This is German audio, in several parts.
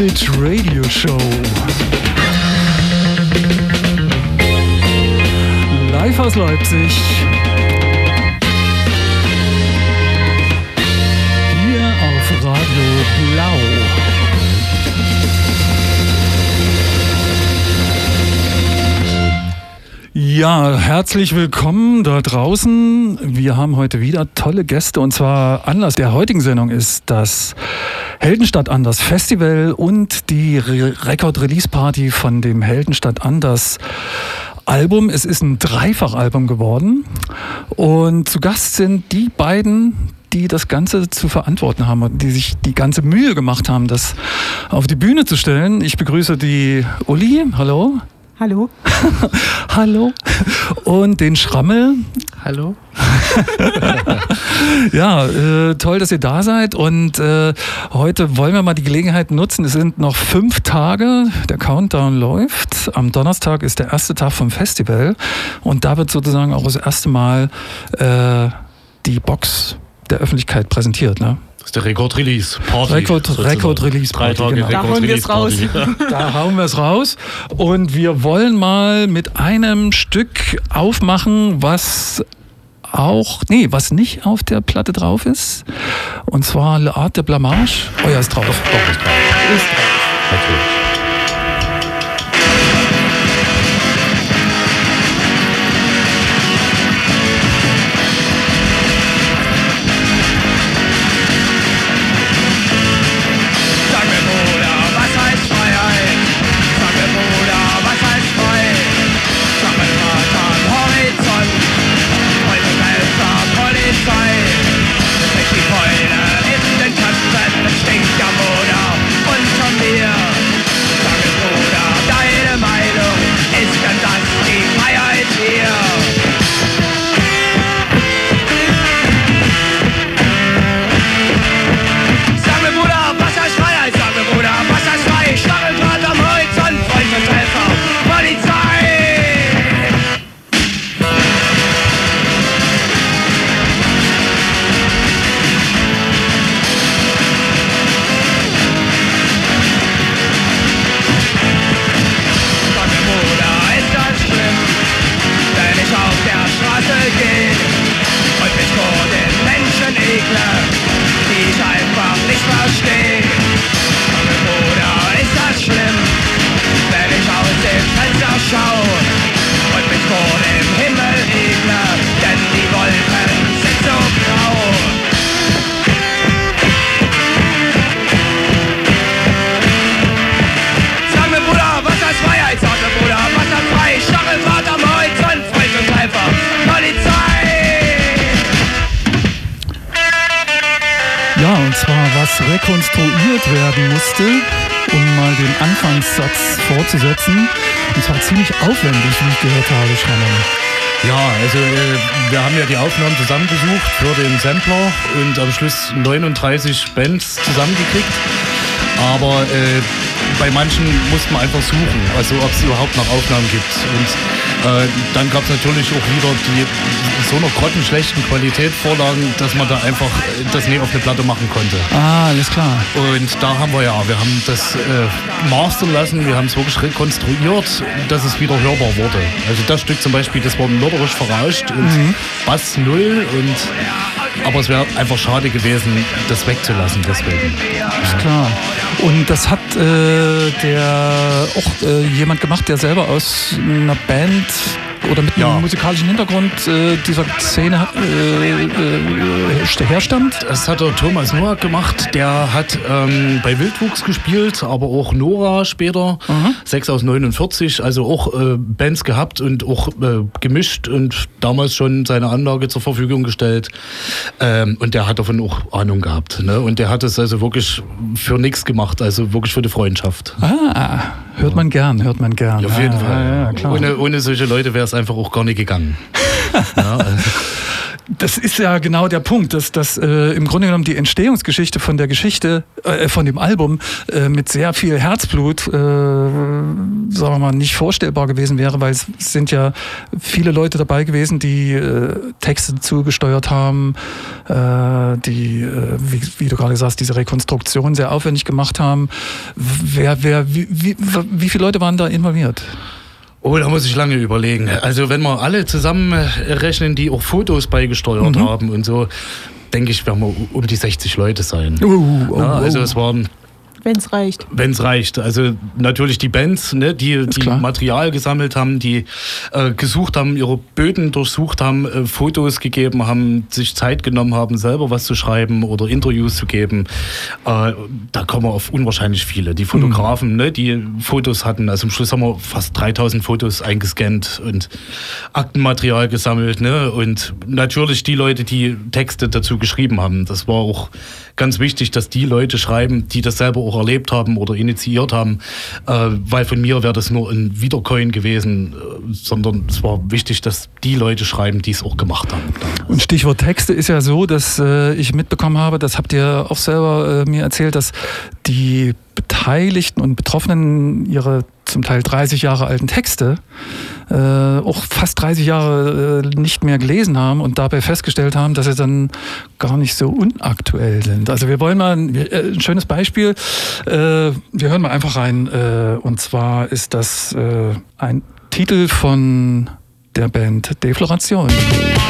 Message Radio Show. Live aus Leipzig. Hier auf Radio Blau. Ja, herzlich willkommen da draußen. Wir haben heute wieder tolle Gäste und zwar Anlass der heutigen Sendung ist das Heldenstadt Anders Festival und die Re Record Release Party von dem Heldenstadt Anders Album. Es ist ein Dreifachalbum geworden und zu Gast sind die beiden, die das Ganze zu verantworten haben und die sich die ganze Mühe gemacht haben, das auf die Bühne zu stellen. Ich begrüße die Uli. Hallo. Hallo. Hallo. Und den Schrammel. Hallo. ja, äh, toll, dass ihr da seid. Und äh, heute wollen wir mal die Gelegenheit nutzen. Es sind noch fünf Tage. Der Countdown läuft. Am Donnerstag ist der erste Tag vom Festival. Und da wird sozusagen auch das erste Mal äh, die Box der Öffentlichkeit präsentiert. Ne? Das ist der Rekord-Release Party. Rekord, Rekord Release Drei Party. Tage Genau. Da holen wir es raus. Da hauen wir es raus. Und wir wollen mal mit einem Stück aufmachen, was auch, nee, was nicht auf der Platte drauf ist. Und zwar Le Art de Blamage. Oh ja, ist drauf. Doch, ist drauf. Ist drauf. Natürlich. Sampler und am Schluss 39 Bands zusammengekriegt. Aber äh, bei manchen musste man einfach suchen, also ob es überhaupt noch Aufnahmen gibt. Und äh, dann gab es natürlich auch wieder die so einer grottenschlechten Qualität Vorlagen, dass man da einfach äh, das nie auf eine Platte machen konnte. Ah, alles klar. Und da haben wir ja, wir haben das äh, mastern lassen, wir haben es wirklich rekonstruiert, dass es wieder hörbar wurde. Also das Stück zum Beispiel, das war mörderisch verrauscht und Bass null und aber es wäre einfach schade gewesen, das wegzulassen deswegen. Ist klar. Und das hat äh, der auch äh, jemand gemacht, der selber aus einer Band oder mit einem Ja. musikalischen Hintergrund äh, dieser Szene äh, äh, herstammt. Das hat der Thomas Noack gemacht. Der hat ähm, bei Wildwuchs gespielt, aber auch Nora später. 6 aus 49, also auch äh, Bands gehabt und auch äh, gemischt und damals schon seine Anlage zur Verfügung gestellt. Ähm, und der hat davon auch Ahnung gehabt. Ne? Und der hat es also wirklich für nichts gemacht, also wirklich für die Freundschaft. Ah, hört man gern, hört man gern. Auf jeden ah, Fall. Ja, ja, klar. ohne, ohne solche Leute wäre es einfach auch gar nicht gegangen. ja, also, das ist ja genau der Punkt, dass, dass äh, im Grunde genommen die Entstehungsgeschichte von der Geschichte, äh, von dem Album äh, mit sehr viel Herzblut, äh, sagen wir mal, nicht vorstellbar gewesen wäre, weil es sind ja viele Leute dabei gewesen, die äh, Texte zugesteuert haben, äh, die, wie, wie du gerade sagst, diese Rekonstruktion sehr aufwendig gemacht haben. Wer, wer, wie, wie, wie viele Leute waren da involviert? Oh, da muss ich lange überlegen. Also wenn wir alle zusammen äh, rechnen, die auch Fotos beigesteuert mhm. haben und so, denke ich, werden wir um die 60 Leute sein. Uh, oh, ja, also es waren wenn es reicht. Wenn es reicht. Also natürlich die Bands, ne, die, die Material gesammelt haben, die äh, gesucht haben, ihre Böden durchsucht haben, äh, Fotos gegeben haben, sich Zeit genommen haben, selber was zu schreiben oder Interviews zu geben. Äh, da kommen wir auf unwahrscheinlich viele. Die Fotografen, mhm. ne, die Fotos hatten. Also im Schluss haben wir fast 3000 Fotos eingescannt und Aktenmaterial gesammelt. Ne? Und natürlich die Leute, die Texte dazu geschrieben haben. Das war auch ganz wichtig, dass die Leute schreiben, die das selber auch erlebt haben oder initiiert haben, äh, weil von mir wäre das nur ein Wiedercoin gewesen, äh, sondern es war wichtig, dass die Leute schreiben, die es auch gemacht haben. Und Stichwort Texte ist ja so, dass äh, ich mitbekommen habe, das habt ihr auch selber mir erzählt, dass die Beteiligten und Betroffenen ihre zum Teil 30 Jahre alten Texte äh, auch fast 30 Jahre äh, nicht mehr gelesen haben und dabei festgestellt haben, dass sie dann gar nicht so unaktuell sind. Also wir wollen mal ein, äh, ein schönes Beispiel. Äh, wir hören mal einfach rein. Äh, und zwar ist das äh, ein Titel von der Band Defloration. himmlischen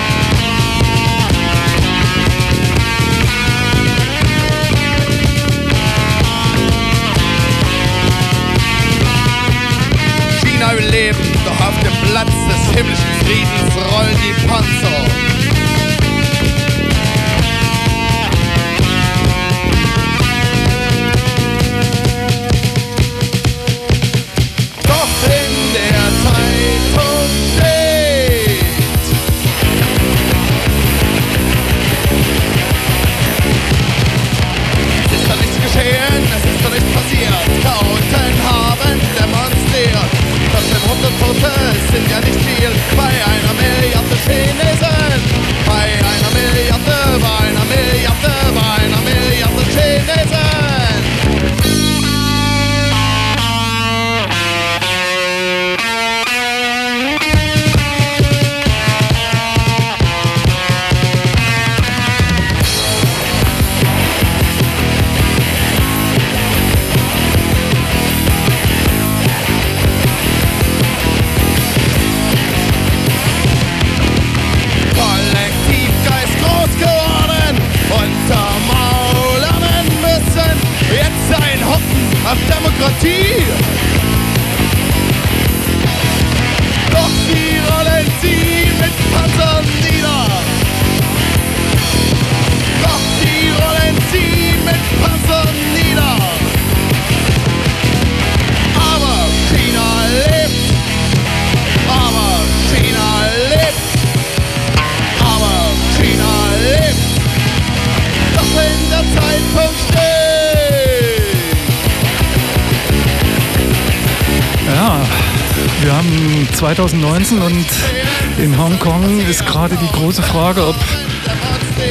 ist gerade die große Frage, ob,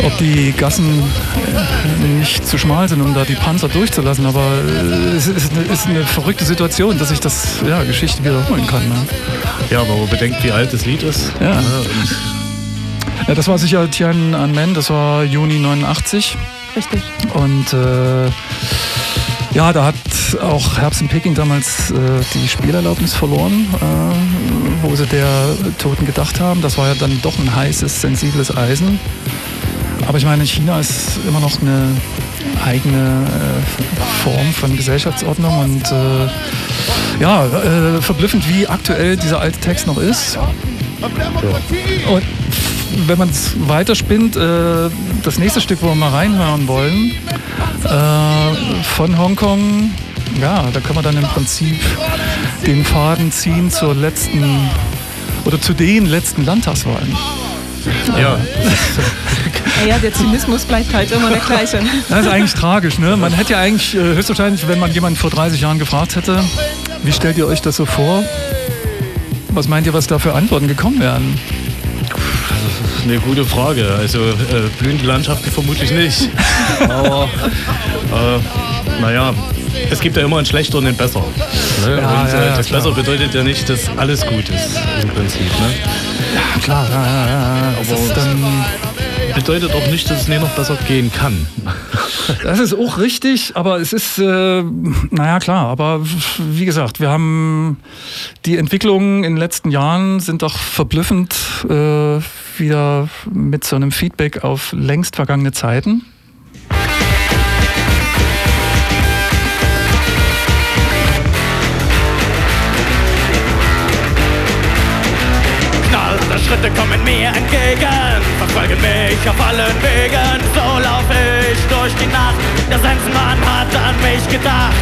ob die Gassen äh, nicht zu schmal sind, um da die Panzer durchzulassen. Aber äh, es ist eine, ist eine verrückte Situation, dass sich das ja, Geschichte wiederholen kann. Ne? Ja, aber man bedenkt, wie alt das Lied ist. Ja. Und Ja, das war sicher Tiananmen, das war Juni 89. Richtig. Und äh, ja, da hat auch Herbst in Peking damals äh, die Spielerlaubnis verloren, äh, wo sie der Toten gedacht haben. Das war ja dann doch ein heißes, sensibles Eisen. Aber ich meine, China ist immer noch eine eigene äh, Form von Gesellschaftsordnung und äh, ja, äh, verblüffend, wie aktuell dieser alte Text noch ist. Und wenn man es weiterspinnt, äh, das nächste Stück, wo wir mal reinhören wollen, äh, von Hongkong, ja, da kann man dann im Prinzip den Faden ziehen zur letzten oder zu den letzten Landtagswahlen. ja, Naja, der Zynismus bleibt halt immer der gleiche. Das ist eigentlich tragisch, ne? Man hätte ja eigentlich äh, höchstwahrscheinlich, wenn man jemanden vor 30 Jahren gefragt hätte, wie stellt ihr euch das so vor? Was meint ihr, was da für Antworten gekommen wären? eine gute Frage. Also äh, blühende Landschaften vermutlich nicht. Aber äh, naja, es gibt ja immer einen schlechter und einen besser. Ne? Ja, und ja, äh, ja, das klar. besser bedeutet ja nicht, dass alles gut ist im Prinzip. Ne? Ja, klar, ja, ja, ja. Das ist dann Bedeutet auch nicht, dass es nie noch besser gehen kann. Das ist auch richtig, aber es ist, äh, naja klar, aber wie gesagt, wir haben die Entwicklungen in den letzten Jahren sind doch verblüffend äh, wieder mit so einem Feedback auf längst vergangene Zeiten. Schritte kommen mir entgegen, verfolgen mich auf allen Wegen. So lauf ich durch die Nacht, der Sensenmann hat an mich gedacht.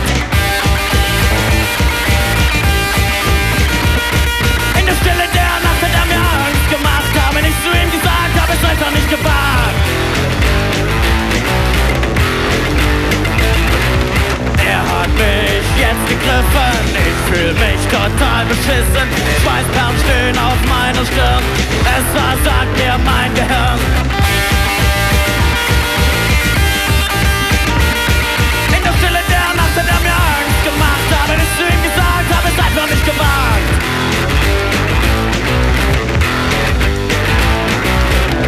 In der Stille der Nacht hat er mir Angst gemacht, habe nicht zu ihm gesagt, habe es einfach nicht gewagt. Er hat mich jetzt gegriffen, ich fühl mich total beschissen. Schweißperlen stehen auf meiner Stirn, es versagt mir mein Gehirn. In der Stille der Nacht hat er mir Angst gemacht, habe nicht zu ihm gesagt, habe es einfach nicht gewagt.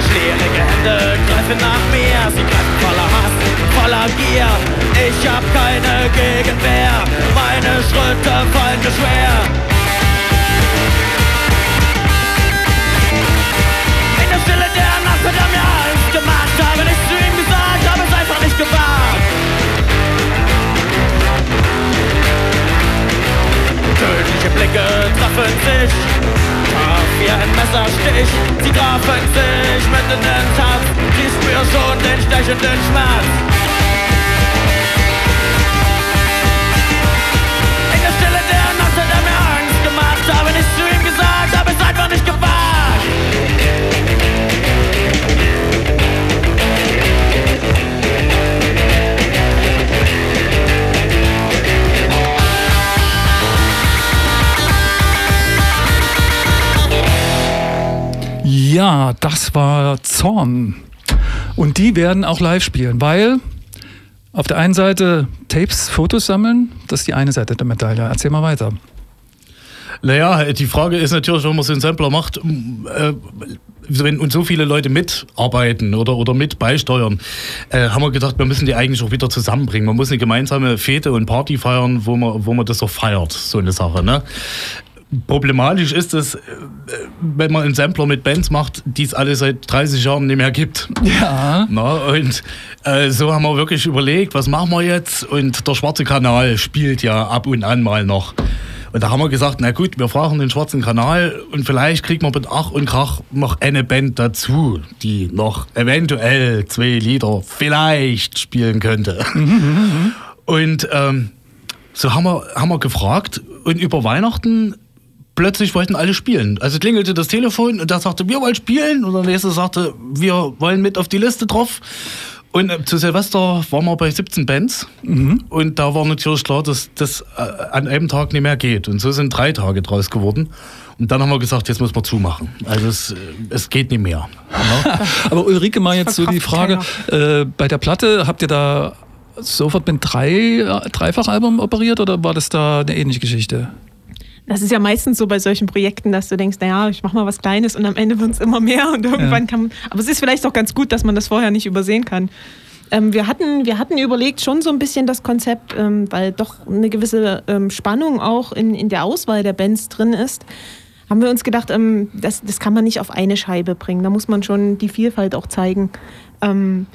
Schwierige Hände greifen nach mir, sie greifen voller Hass, voller Gier. Ich hab keine Gegenwehr, meine Schritte fallen mir schwer. In der Stille der Nacht hat er mir Angst gemacht, habe nicht zu ihm gesagt, habe es einfach nicht gewagt. Tödliche Blicke treffen sich, traf wie ein Messerstich. Sie trafen sich mitten den Tag, ich spür schon den stechenden Schmerz. Gemacht, habe nicht zu ihm gesagt, habe es einfach nicht gewagt. Ja, das war Zorn. Und die werden auch live spielen, weil auf der einen Seite Tapes, Fotos sammeln, das ist die eine Seite der Medaille. Erzähl mal weiter. Naja, die Frage ist natürlich, wenn man so einen Sampler macht, äh, wenn und so viele Leute mitarbeiten oder, oder mit beisteuern, äh, haben wir gedacht, wir müssen die eigentlich auch wieder zusammenbringen. Man muss eine gemeinsame Fete und Party feiern, wo man, wo man das auch feiert, so eine Sache. Ne? Problematisch ist es, äh, wenn man einen Sampler mit Bands macht, die es alle seit 30 Jahren nicht mehr gibt. Ja. Na, und äh, so haben wir wirklich überlegt, was machen wir jetzt? Und der Schwarze Kanal spielt ja ab und an mal noch. Und da haben wir gesagt, na gut, wir fragen den Schwarzen Kanal und vielleicht kriegen wir mit Ach und Krach noch eine Band dazu, die noch eventuell zwei Lieder vielleicht spielen könnte. und ähm, so haben wir, haben wir gefragt und über Weihnachten plötzlich wollten alle spielen. Also klingelte das Telefon und da sagte, wir wollen spielen und der nächste sagte, wir wollen mit auf die Liste drauf. Und äh, zu Silvester waren wir bei 17 Bands und da war natürlich klar, dass das äh, an einem Tag nicht mehr geht. Und so sind drei Tage draus geworden. Und dann haben wir gesagt, jetzt müssen wir zumachen. Also es, äh, es geht nicht mehr. Aber Ulrike, mal jetzt so die Frage, äh, bei der Platte, habt ihr da sofort mit drei Dreifachalbum operiert oder war das da eine ähnliche Geschichte? Das ist ja meistens so bei solchen Projekten, dass du denkst, naja, ich mache mal was Kleines und am Ende wird es immer mehr und irgendwann Ja. kann man. Aber es ist vielleicht auch ganz gut, dass man das vorher nicht übersehen kann. Ähm, wir, hatten, wir hatten überlegt schon so ein bisschen das Konzept, ähm, weil doch eine gewisse ähm, Spannung auch in, in der Auswahl der Bands drin ist. Haben wir uns gedacht, ähm, das, das kann man nicht auf eine Scheibe bringen. Da muss man schon die Vielfalt auch zeigen. Ähm,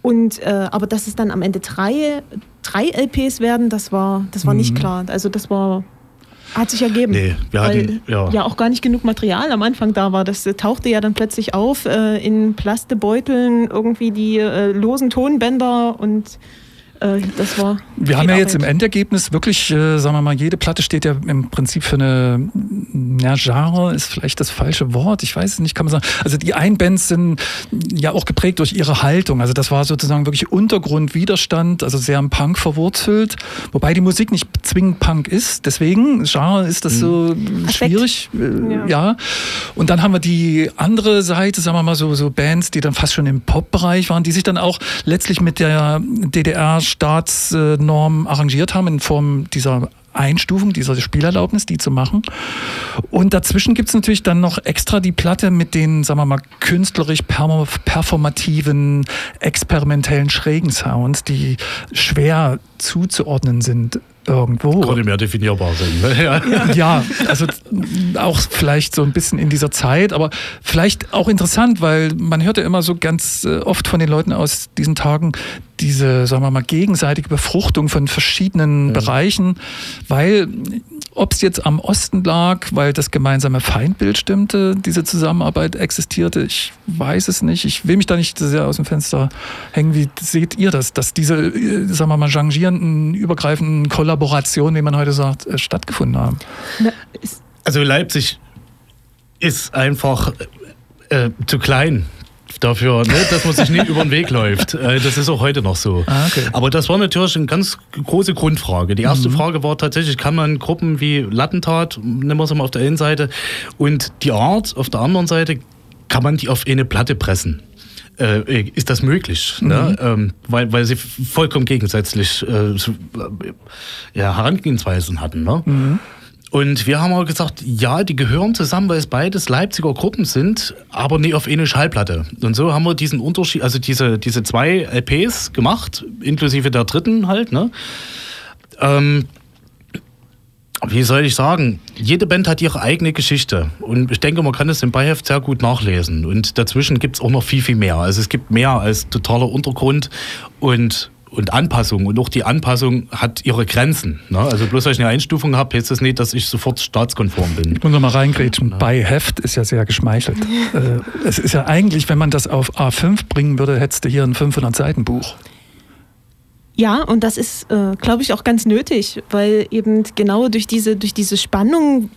und, äh, aber dass es dann am Ende drei, drei LPs werden, das war, das war nicht klar. Also das war, hat sich ergeben. Nee, wir weil hatten- ja. ja auch gar nicht genug Material am Anfang da war. Das äh, tauchte ja dann plötzlich auf äh, in Plastebeuteln, irgendwie die äh, losen Tonbänder und das war. Wir haben ja jetzt im Endergebnis wirklich, äh, sagen wir mal, jede Platte steht ja im Prinzip für eine, ja, Genre ist vielleicht das falsche Wort, ich weiß es nicht, kann man sagen. Also die Einbands sind ja auch geprägt durch ihre Haltung. Also das war sozusagen wirklich Untergrundwiderstand, also sehr am Punk verwurzelt, wobei die Musik nicht zwingend Punk ist. Deswegen, Genre ist das so schwierig. Äh, ja. ja. Und dann haben wir die andere Seite, sagen wir mal, so, so Bands, die dann fast schon im Pop-Bereich waren, die sich dann auch letztlich mit der DDR-Staatsnorm arrangiert haben in Form dieser Einstufung dieser Spielerlaubnis, die zu machen. Und dazwischen gibt es natürlich dann noch extra die Platte mit den, sagen wir mal, künstlerisch performativen, experimentellen, schrägen Sounds, die schwer zuzuordnen sind irgendwo. Konnte mehr definierbar sind. Ne? Ja. ja, also auch vielleicht so ein bisschen in dieser Zeit, aber vielleicht auch interessant, weil man hört ja immer so ganz äh, oft von den Leuten aus diesen Tagen diese, sagen wir mal, gegenseitige Befruchtung von verschiedenen mhm. Bereichen, weil ob es jetzt am Osten lag, weil das gemeinsame Feindbild stimmte, diese Zusammenarbeit existierte, ich weiß es nicht. Ich will mich da nicht sehr aus dem Fenster hängen. Wie seht ihr das, dass diese, äh, sagen wir mal, changierenden, übergreifenden Kollaborationen, wie man heute sagt, äh, stattgefunden haben? Also Leipzig ist einfach äh, zu klein dafür, ne, dass man sich nicht über den Weg läuft. Äh, das ist auch heute noch so. Ah, okay. Aber das war natürlich eine ganz große Grundfrage. Die erste mhm. Frage war tatsächlich, kann man Gruppen wie Lattentat, nehmen wir es mal auf der einen Seite, und die Art auf der anderen Seite, kann man die auf eine Platte pressen? Äh, ist das möglich, ne? mhm. ne? ähm, weil, weil sie vollkommen gegensätzlich äh, ja, Herangehensweisen hatten. Ne? Mhm. Und wir haben auch gesagt, ja, die gehören zusammen, weil es beides Leipziger Gruppen sind, aber nicht auf eine Schallplatte. Und so haben wir diesen Unterschied, also diese, diese zwei LPs gemacht, inklusive der dritten halt. Ne? Ähm, wie soll ich sagen? Jede Band hat ihre eigene Geschichte. Und ich denke, man kann es im Beiheft sehr gut nachlesen. Und dazwischen gibt es auch noch viel, viel mehr. Also es gibt mehr als totaler Untergrund und und Anpassung. Und auch die Anpassung hat ihre Grenzen. Ne? Also bloß weil ich eine Einstufung habe, heißt das nicht, dass ich sofort staatskonform bin. Ich muss nochmal reingrätschen. Ja. Bei Heft ist ja sehr geschmeichelt. äh, es ist ja eigentlich, wenn man das auf A5 bringen würde, hättest du hier ein 500 Seiten Buch. Ja, und das ist, äh, glaube ich, auch ganz nötig, weil eben genau durch diese, durch diese Spannung,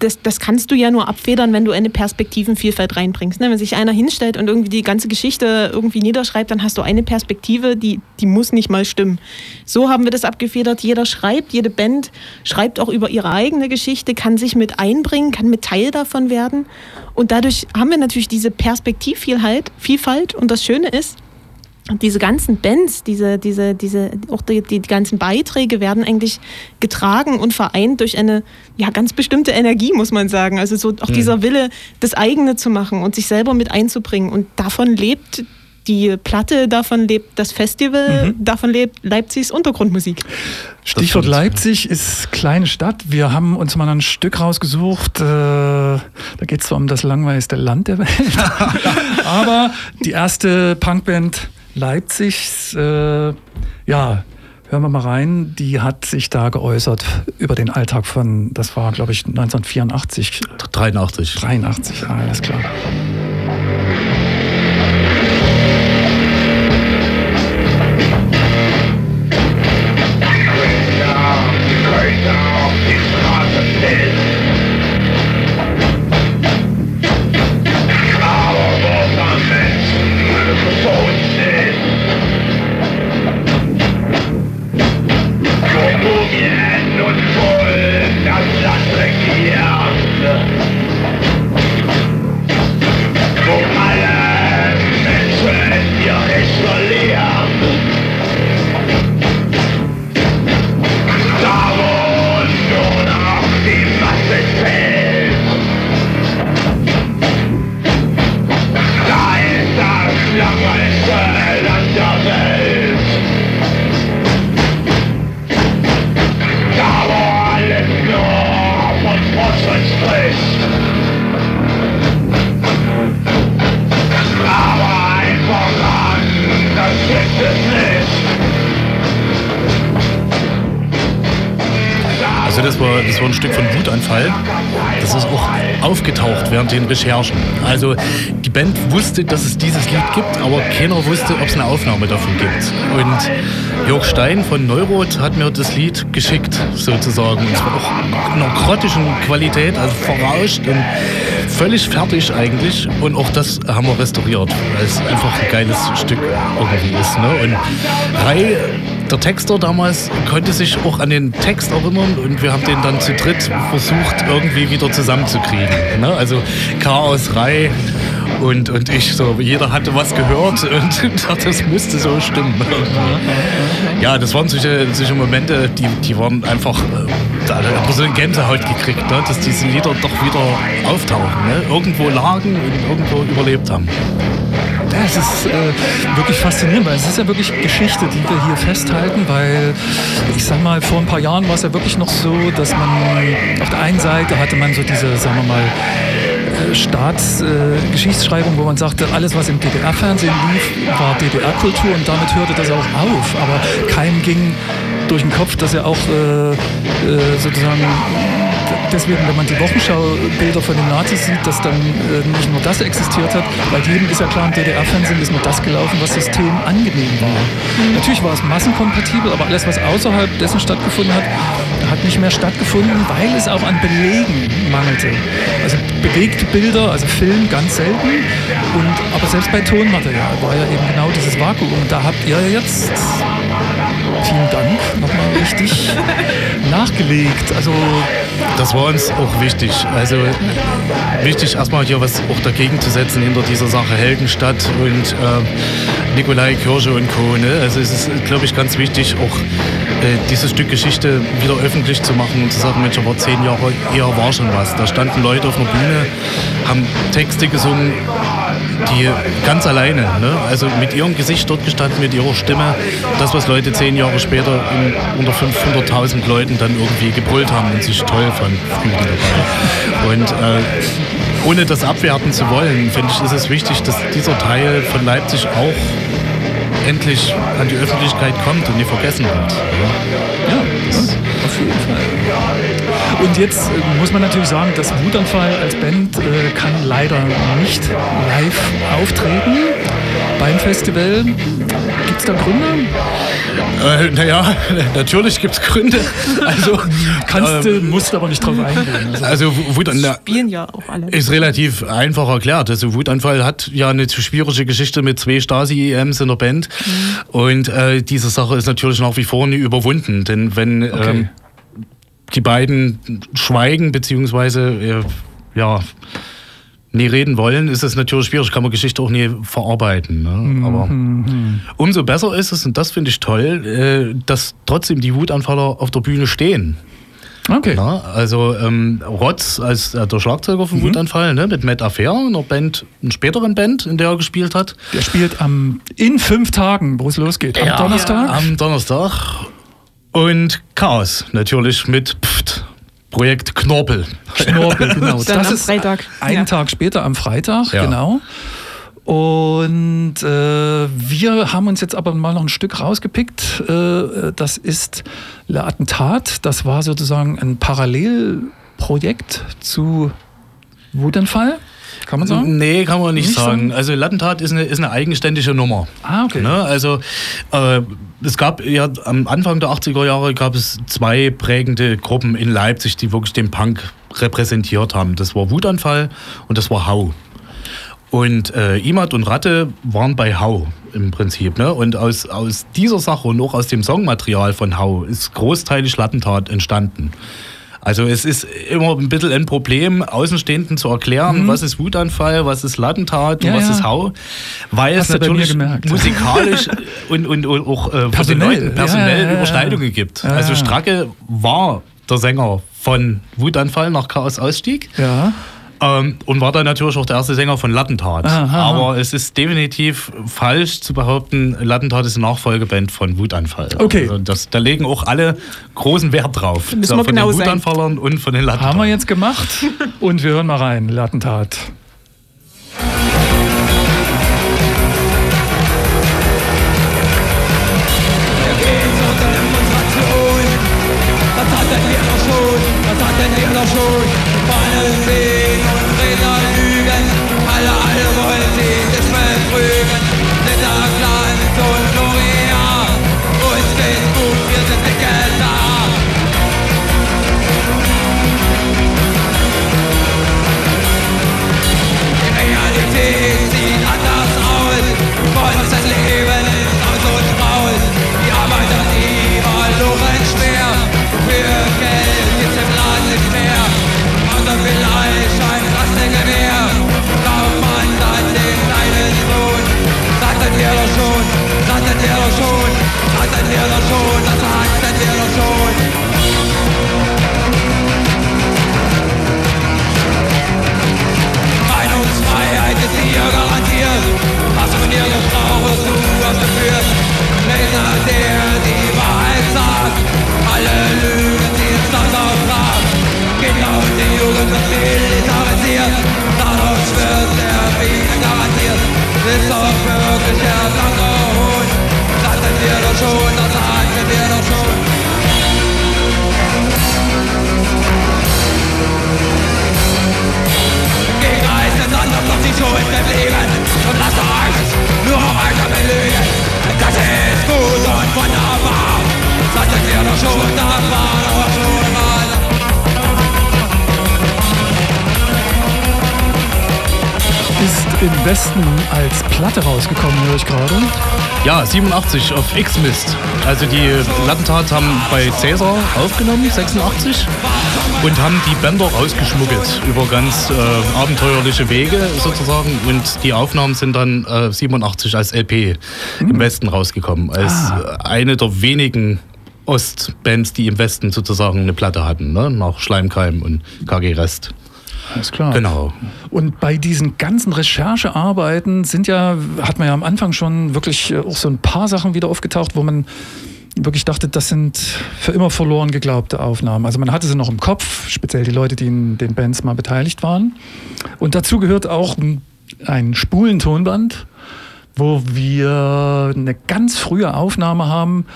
das, das kannst du ja nur abfedern, wenn du eine Perspektivenvielfalt reinbringst. Ne? Wenn sich einer hinstellt und irgendwie die ganze Geschichte irgendwie niederschreibt, dann hast du eine Perspektive, die, die muss nicht mal stimmen. So haben wir das abgefedert. Jeder schreibt, jede Band schreibt auch über ihre eigene Geschichte, kann sich mit einbringen, kann mit Teil davon werden. Und dadurch haben wir natürlich diese Perspektivvielfalt, Vielfalt. Und das Schöne ist, diese ganzen Bands, diese, diese, diese, auch die, die, ganzen Beiträge werden eigentlich getragen und vereint durch eine ja, ganz bestimmte Energie, muss man sagen. Also so auch mhm. dieser Wille, das eigene zu machen und sich selber mit einzubringen. Und davon lebt die Platte, davon lebt das Festival, mhm. davon lebt Leipzigs Untergrundmusik. Stichwort Leipzig ist kleine Stadt. Wir haben uns mal ein Stück rausgesucht. Äh, da geht es zwar um das langweiligste Land der Welt, aber die erste Punkband Leipzigs, äh, ja, hören wir mal rein, die hat sich da geäußert über den Alltag von, das war glaube ich 1984. 83. 83, alles klar. Den Recherchen. Also die Band wusste, dass es dieses Lied gibt, aber keiner wusste, ob es eine Aufnahme davon gibt. Und Jörg Stein von Neurot hat mir das Lied geschickt, sozusagen. Und es war auch in einer grottischen Qualität, also verrauscht und völlig fertig eigentlich. Und auch das haben wir restauriert, weil es einfach ein geiles Stück irgendwie ist. Ne? Und Rai, der Texter damals, konnte sich auch an den Text erinnern und wir haben den dann zu dritt versucht, irgendwie wieder zusammenzukriegen. Ne? Also Chaos, Rai und, und ich so, jeder hatte was gehört und das müsste so stimmen. Ja, das waren solche, solche Momente, die, die waren einfach, äh, da hat man so eine Gänsehaut gekriegt, ne? dass diese Lieder doch wieder auftauchen. Ne? Irgendwo lagen und irgendwo überlebt haben. Das ist äh, wirklich faszinierend, weil es ist ja wirklich Geschichte, die wir hier festhalten, weil ich sag mal, vor ein paar Jahren war es ja wirklich noch so, dass man auf der einen Seite hatte man so diese, sagen wir mal, äh, Staatsgeschichtsschreibung, äh, wo man sagte, alles, was im DDR-Fernsehen lief, war DDR-Kultur und damit hörte das auch auf. Aber keinem ging durch den Kopf, dass er auch äh, äh sozusagen deswegen, wenn man die Wochenschaubilder von den Nazis sieht, dass dann äh, nicht nur das existiert hat, weil jedem ist ja klar, im DDR-Fernsehen ist nur das gelaufen, was System angenehm war. Mhm. Natürlich war es massenkompatibel, aber alles, was außerhalb dessen stattgefunden hat, hat nicht mehr stattgefunden, weil es auch an Belegen mangelte. Also bewegte Bilder, also Film ganz selten, und, aber selbst bei Tonmaterial war ja eben genau dieses Vakuum. Und da habt ihr jetzt vielen Dank nochmal richtig nachgelegt. Also das war uns auch wichtig. Also wichtig erstmal hier was auch dagegen zu setzen hinter dieser Sache Heldenstadt und äh, Nikolai Kirche und Co. Ne? Also es ist, glaube ich, ganz wichtig, auch äh, dieses Stück Geschichte wieder öffentlich zu machen und zu sagen, Mensch, aber zehn Jahre eher war schon was. Da standen Leute auf einer Bühne, haben Texte gesungen, die ganz alleine, ne? also mit ihrem Gesicht dort gestanden, mit ihrer Stimme, das, was Leute zehn Jahre später in, unter 500.000 Leuten dann irgendwie gebrüllt haben und sich toll fanden, dabei. Und äh, ohne das abwerten zu wollen, finde ich, ist es wichtig, dass dieser Teil von Leipzig auch endlich an die Öffentlichkeit kommt und nicht vergessen wird. Ja, auf jeden Fall. Und jetzt äh, muss man natürlich sagen, dass Wutanfall als Band äh, kann leider nicht live auftreten beim Festival. Gibt es da Gründe? Äh, naja, natürlich gibt es Gründe. Also kannst du, ähm, musst aber nicht drauf eingehen. Also, also Wutanfall spielen ja auch alle. Ist relativ einfach erklärt. Also Wutanfall hat ja eine zu schwierige Geschichte mit zwei Stasi-EMs in der Band. Mhm. Und äh, diese Sache ist natürlich nach wie vor nie überwunden. Denn wenn okay. ähm, die beiden schweigen, beziehungsweise äh, ja, nie reden wollen, ist es natürlich schwierig, kann man Geschichte auch nie verarbeiten. Ne? Mhm. Aber umso besser ist es, und das finde ich toll, äh, dass trotzdem die Wutanfaller auf der Bühne stehen. Okay. Na, also ähm, Rotz als äh, der Schlagzeuger vom mhm. Wutanfall, ne, mit Matt Affair, einer Band, einer späteren Band, in der er gespielt hat. Der spielt am, in fünf Tagen, wo es losgeht. Am ja, Donnerstag? Am Donnerstag. Und Chaos natürlich mit Pft, Projekt Knorpel. Knorpel, genau. Dann das am ist Freitag. Einen ja. Tag später am Freitag, ja. genau. Und äh, wir haben uns jetzt aber mal noch ein Stück rausgepickt. Äh, das ist Le Attentat. Das war sozusagen ein Parallelprojekt zu Wutanfall. Kann man sagen? Nee, kann man nicht, nicht sagen. sagen. Also Lattentat ist eine, ist eine eigenständige Nummer. Ah, okay. Ne? Also äh, es gab ja am Anfang der 80er Jahre gab es zwei prägende Gruppen in Leipzig, die wirklich den Punk repräsentiert haben. Das war Wutanfall und das war Hau. Und äh, Imad und Ratte waren bei Hau im Prinzip. Ne? Und aus, aus dieser Sache und auch aus dem Songmaterial von Hau ist großteilig Lattentat entstanden. Also es ist immer ein bisschen ein Problem, Außenstehenden zu erklären, mhm. was ist Wutanfall, was ist Lattentat ja, und was ja. ist Hau, weil Hast es natürlich musikalisch und, und, und, auch äh, personell, personell ja, Überschneidungen gibt. Also Stracke war der Sänger von Wutanfall nach Chaos Ausstieg. Ja. Ähm, und war dann natürlich auch der erste Sänger von Lattentat. Aha, Aber es ist definitiv falsch zu behaupten, Lattentat ist eine Nachfolgeband von Wutanfall. Okay. Also das, da legen auch alle großen Wert drauf. Müssen wir von genau den Wutanfallern und von den Lattentat. Haben wir jetzt gemacht und wir hören mal rein, Lattentat. Was so brauchst du ausgeführt? Leser, der die Wahrheit sagt. Alle Lügen, die ins Land auftrag. Kinder und die Jugend wird militarisiert. Dadurch wird der Frieden garantiert. Ist doch wirklich der blanke Hohn. Sagten wir doch schon, das sagten wir doch schon. Gegen Eis ist anders, doch die Schuld lasst nur weiter belügen Das ist gut und wunderbar Sagtet ihr doch schon, das war doch schon mal Ist im Westen als Platte rausgekommen, höre ich gerade. Ja, 87 auf X-Mist. Also die Lattentat haben bei Cäsar aufgenommen, 86, und haben die Bänder rausgeschmuggelt über ganz äh, abenteuerliche Wege sozusagen. Und die Aufnahmen sind dann äh, 87 als LP im Westen rausgekommen. Als Ah. äh, eine der wenigen Ostbands, die im Westen sozusagen eine Platte hatten, ne? nach Schleimkeim und KG Rest. Alles klar. Genau. Und bei diesen ganzen Recherchearbeiten sind ja, hat man ja am Anfang schon wirklich äh, auch so ein paar Sachen wieder aufgetaucht, wo man wirklich dachte, das sind für immer verloren geglaubte Aufnahmen. Also man hatte sie noch im Kopf, speziell die Leute, die in den Bands mal beteiligt waren. Und dazu gehört auch ein- Spulentonband, wo wir eine ganz frühe Aufnahme haben.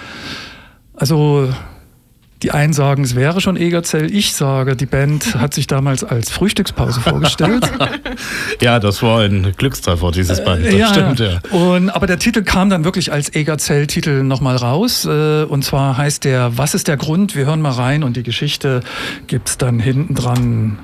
Also die einen sagen, es wäre schon Egerzell. Ich sage, die Band hat sich damals als Frühstückspause vorgestellt. Ja, das war ein Glückstreffer, dieses Band. Das stimmt, ja. Und, aber der Titel kam dann wirklich als Egerzell-Titel nochmal raus. Äh, und zwar heißt der Was ist der Grund? Wir hören mal rein und die Geschichte gibt's dann hinten dran.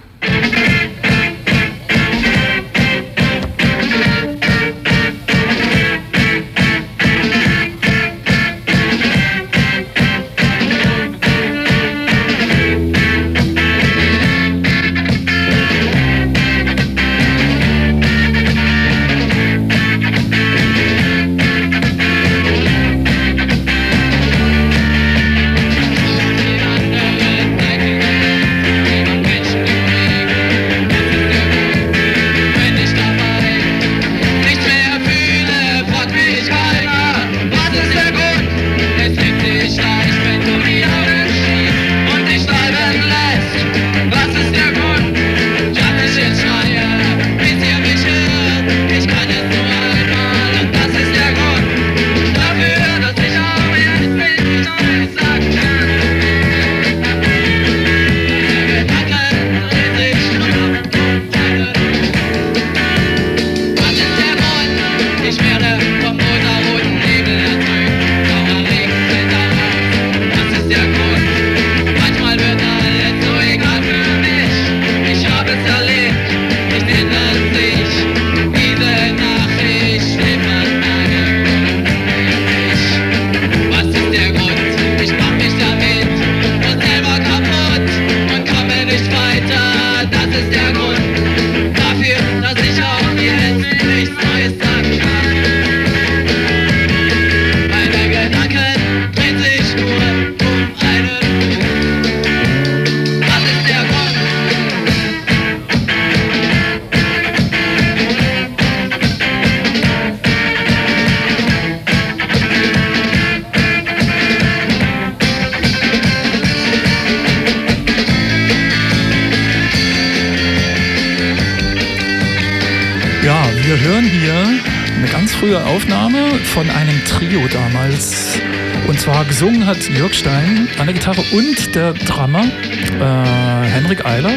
Hat Jörg Stein an der Gitarre und der Drummer äh, Henrik Eiler.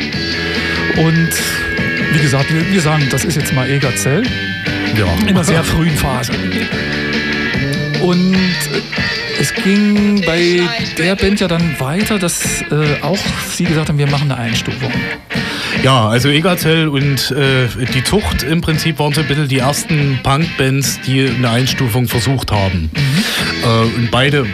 Und wie gesagt, wir, wir sagen, das ist jetzt mal Eger Zell Ja. in einer sehr frühen Phase. Und es ging bei der Band ja dann weiter, dass äh, auch sie gesagt haben, wir machen eine Einstufung. Ja, also Egazell und äh, die Zucht im Prinzip waren so ein bisschen die ersten Punk-Bands, die eine Einstufung versucht haben. Äh, und beide,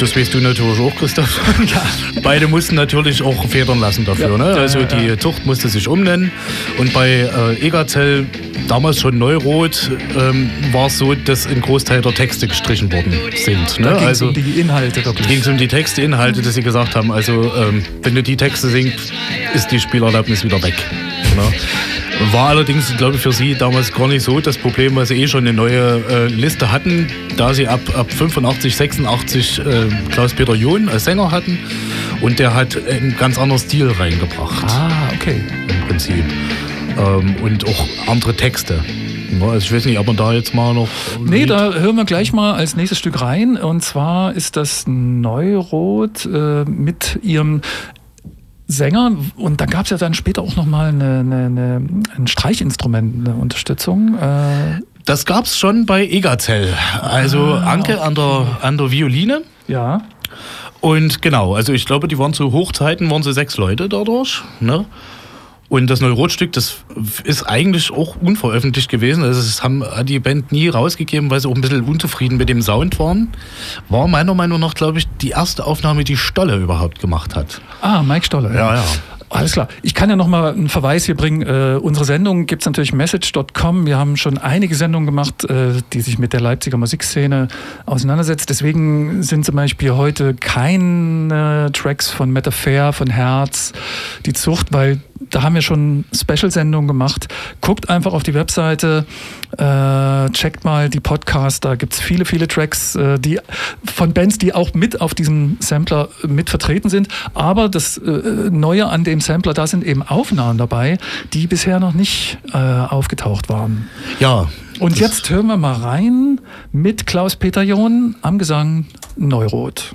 das weißt du natürlich auch, Christoph, beide mussten natürlich auch federn lassen dafür. Ja. Ne? Ja, Also ja, die ja. Zucht musste sich umnennen und bei äh, Egazell, damals schon Neurot, ähm, war es so, dass ein Großteil der Texte gestrichen worden sind. Ne? Da ging es Also um die Inhalte wirklich. ging es um die Texte, Inhalte, dass sie gesagt haben, also ähm, wenn du die Texte singst, ist die Spielerlaubnis wieder weg. Ne? War allerdings, glaube ich, für sie damals gar nicht so das Problem, weil sie eh schon eine neue äh, Liste hatten, da sie ab, ab 85, 86 äh, Klaus-Peter John als Sänger hatten und der hat einen ganz anderen Stil reingebracht Ah, okay. im Prinzip. Ähm, und auch andere Texte. Also ich weiß nicht, ob man da jetzt mal noch... Nee, da hören wir gleich mal als nächstes Stück rein. Und zwar ist das Neurot äh, mit ihrem Sänger. Und da gab es ja dann später auch nochmal eine, eine, eine, ein Streichinstrument, eine Unterstützung. Äh, Das gab's schon bei Egazell. Also Anke an der, an der Violine. ja. Und genau, also ich glaube, die waren zu Hochzeiten, waren sie sechs Leute dadurch. Ne? Und das Neurotstück, das ist eigentlich auch unveröffentlicht gewesen. Also das haben hat die Band nie rausgegeben, weil sie auch ein bisschen unzufrieden mit dem Sound waren. War meiner Meinung nach, glaube ich, die erste Aufnahme, die Stolle überhaupt gemacht hat. Ah, Mike Stoller. Ja, ja. Alles klar. Ich kann ja noch mal einen Verweis hier bringen. Äh, unsere Sendung gibt's natürlich message.com. Wir haben schon einige Sendungen gemacht, äh, die sich mit der Leipziger Musikszene auseinandersetzt. Deswegen sind zum Beispiel heute keine Tracks von Metafair, von Herz, die Zucht, weil da haben wir schon Special-Sendungen gemacht. Guckt einfach auf die Webseite, äh, checkt mal die Podcasts, da gibt's viele, viele Tracks äh, die, von Bands, die auch mit auf diesem Sampler mit vertreten sind. Aber das äh, Neue an dem Sampler, da sind eben Aufnahmen dabei, die bisher noch nicht äh, aufgetaucht waren. Ja. Und jetzt hören wir mal rein mit Klaus-Peter John am Gesang Neurot.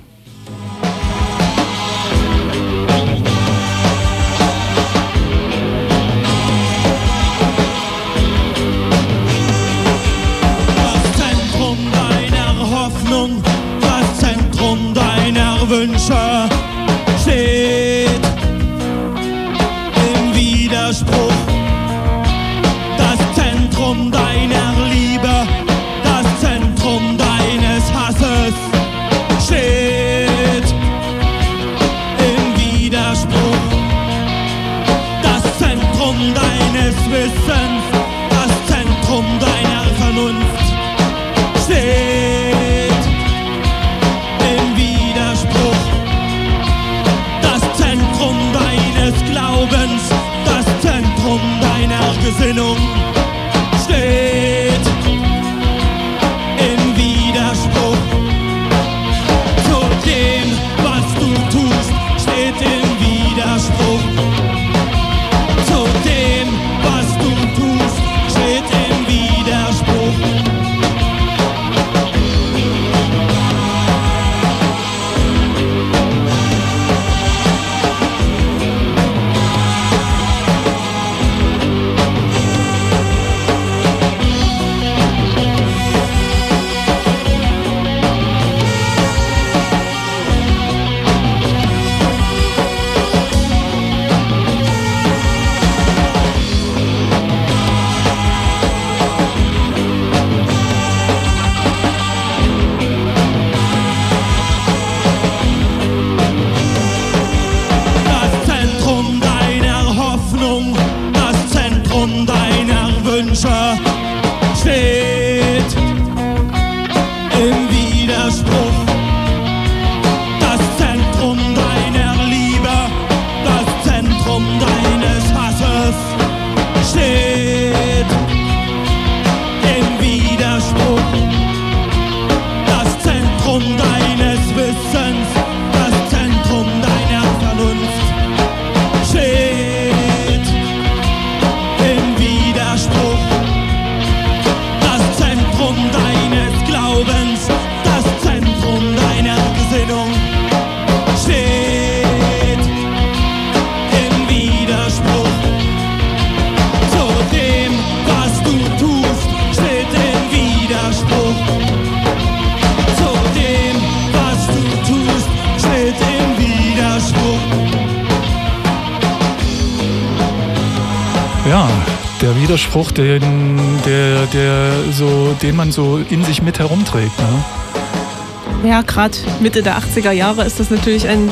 Widerspruch, den, der, der so, den man so in sich mit herumträgt. Ne? Ja, gerade Mitte der 80er Jahre ist das natürlich ein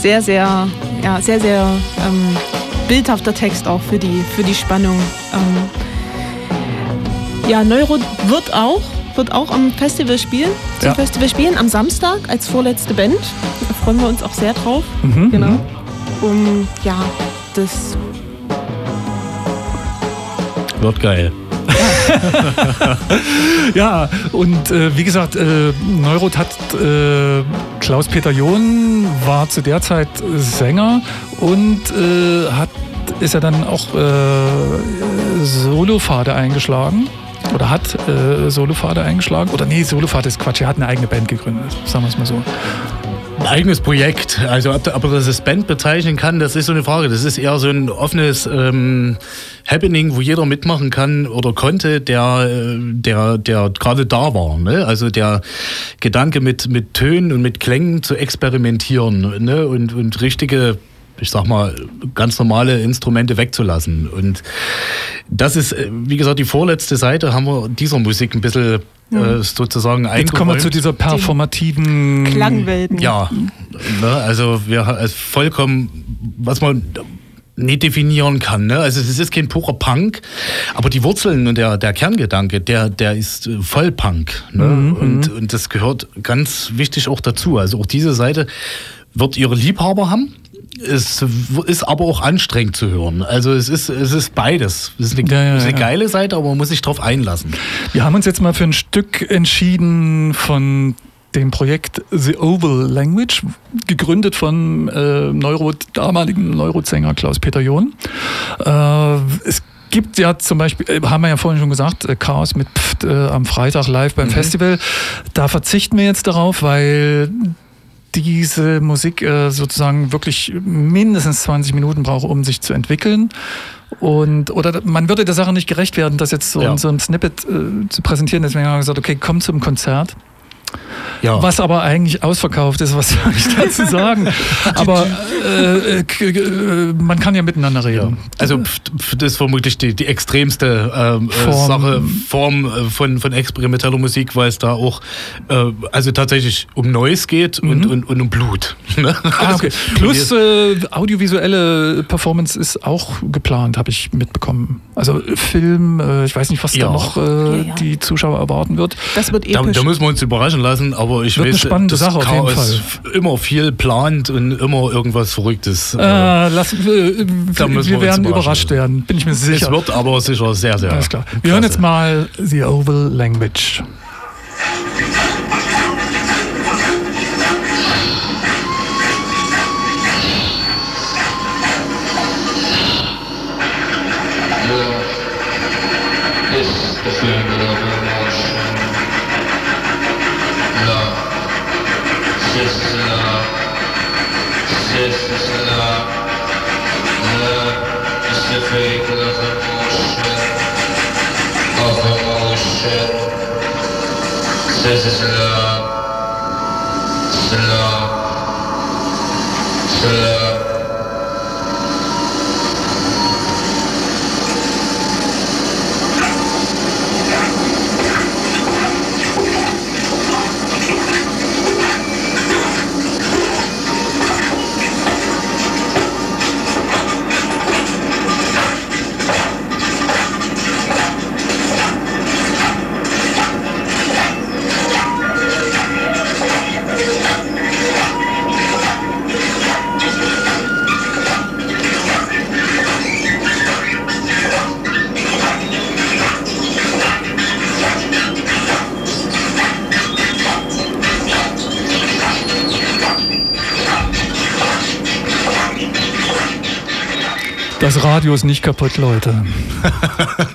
sehr, sehr, ja, sehr, sehr ähm, bildhafter Text auch für die, für die Spannung. Ähm, ja, Neuro wird auch, wird auch am Festival spielen, zum Ja. Festival spielen, am Samstag als vorletzte Band. Da freuen wir uns auch sehr drauf. Mhm, Genau. mhm. Um, ja, das Wird geil. Ja, und äh, wie gesagt, äh, Neurot hat äh, Klaus-Peter John war zu der Zeit Sänger und äh, hat, ist er dann auch äh, Solopfade eingeschlagen. Oder hat äh, Solopfade eingeschlagen. Oder nee, Solopfade ist Quatsch, er hat eine eigene Band gegründet, sagen wir es mal so. Ein eigenes Projekt. Also ob, ob er das als Band bezeichnen kann, das ist so eine Frage. Das ist eher so ein offenes ähm, Happening, wo jeder mitmachen kann oder konnte, der, äh, der, der gerade da war. Ne? Also der Gedanke mit, mit Tönen und mit Klängen zu experimentieren ne? und, und richtige ich sag mal, ganz normale Instrumente wegzulassen. Und das ist, äh, wie gesagt, die vorletzte Seite haben wir dieser Musik ein bisschen äh, sozusagen Jetzt kommen wir zu eingeräumt. dieser performativen Klangwelten. Ja, ne, also wir also vollkommen, was man nicht definieren kann. Ne? Also es ist kein purer Punk, aber die Wurzeln und der, der Kerngedanke, der, der ist äh, voll Punk. Ne? und, und das gehört ganz wichtig auch dazu. Also auch diese Seite wird ihre Liebhaber haben. Es ist aber auch anstrengend zu hören. Also es ist, es ist beides. Es ist eine, Ja, ja, ist eine geile Seite, aber man muss sich drauf einlassen. Wir haben uns jetzt mal für ein Stück entschieden von dem Projekt The Oval Language, gegründet von äh, Neuro, damaligen Neurosänger Klaus-Peter John. Äh, es gibt ja zum Beispiel, äh, haben wir ja vorhin schon gesagt, äh, Chaos mit Pft, äh, am Freitag live beim Festival. Da verzichten wir jetzt darauf, weil diese Musik äh, sozusagen wirklich mindestens 20 Minuten braucht, um sich zu entwickeln. Und, oder man würde der Sache nicht gerecht werden, das jetzt so Ja. in so einem Snippet äh, zu präsentieren. Deswegen haben wir gesagt, okay, komm zum Konzert. Ja. Was aber eigentlich ausverkauft ist, was soll ich dazu sagen? aber äh, äh, äh, man kann ja miteinander Ja. reden. Also das ist vermutlich die, die extremste ähm, äh, Form. Sache, Form äh, von, von experimenteller Musik, weil es da auch äh, also tatsächlich um Noise geht und, und, und um Blut. ne? Mhm. Ah, okay. Also, Plus äh, audiovisuelle Performance ist auch geplant, habe ich mitbekommen. Also Film, äh, ich weiß nicht, was Ja. da noch äh, Ja, ja. die Zuschauer erwarten wird. Das wird da, episch. da müssen wir uns überraschen lassen, aber ich Wird eine weiß, spannende dass Sache auf jeden Fall. immer viel plant und immer irgendwas Verrücktes. Äh, lass, äh, wir, wir wir werden überrascht lassen. werden, bin ich mir es sicher. wird aber sicher sehr, sehr. Alles klar. Wir hören klasse. jetzt mal The Oval Language. Das Radio ist nicht kaputt, Leute.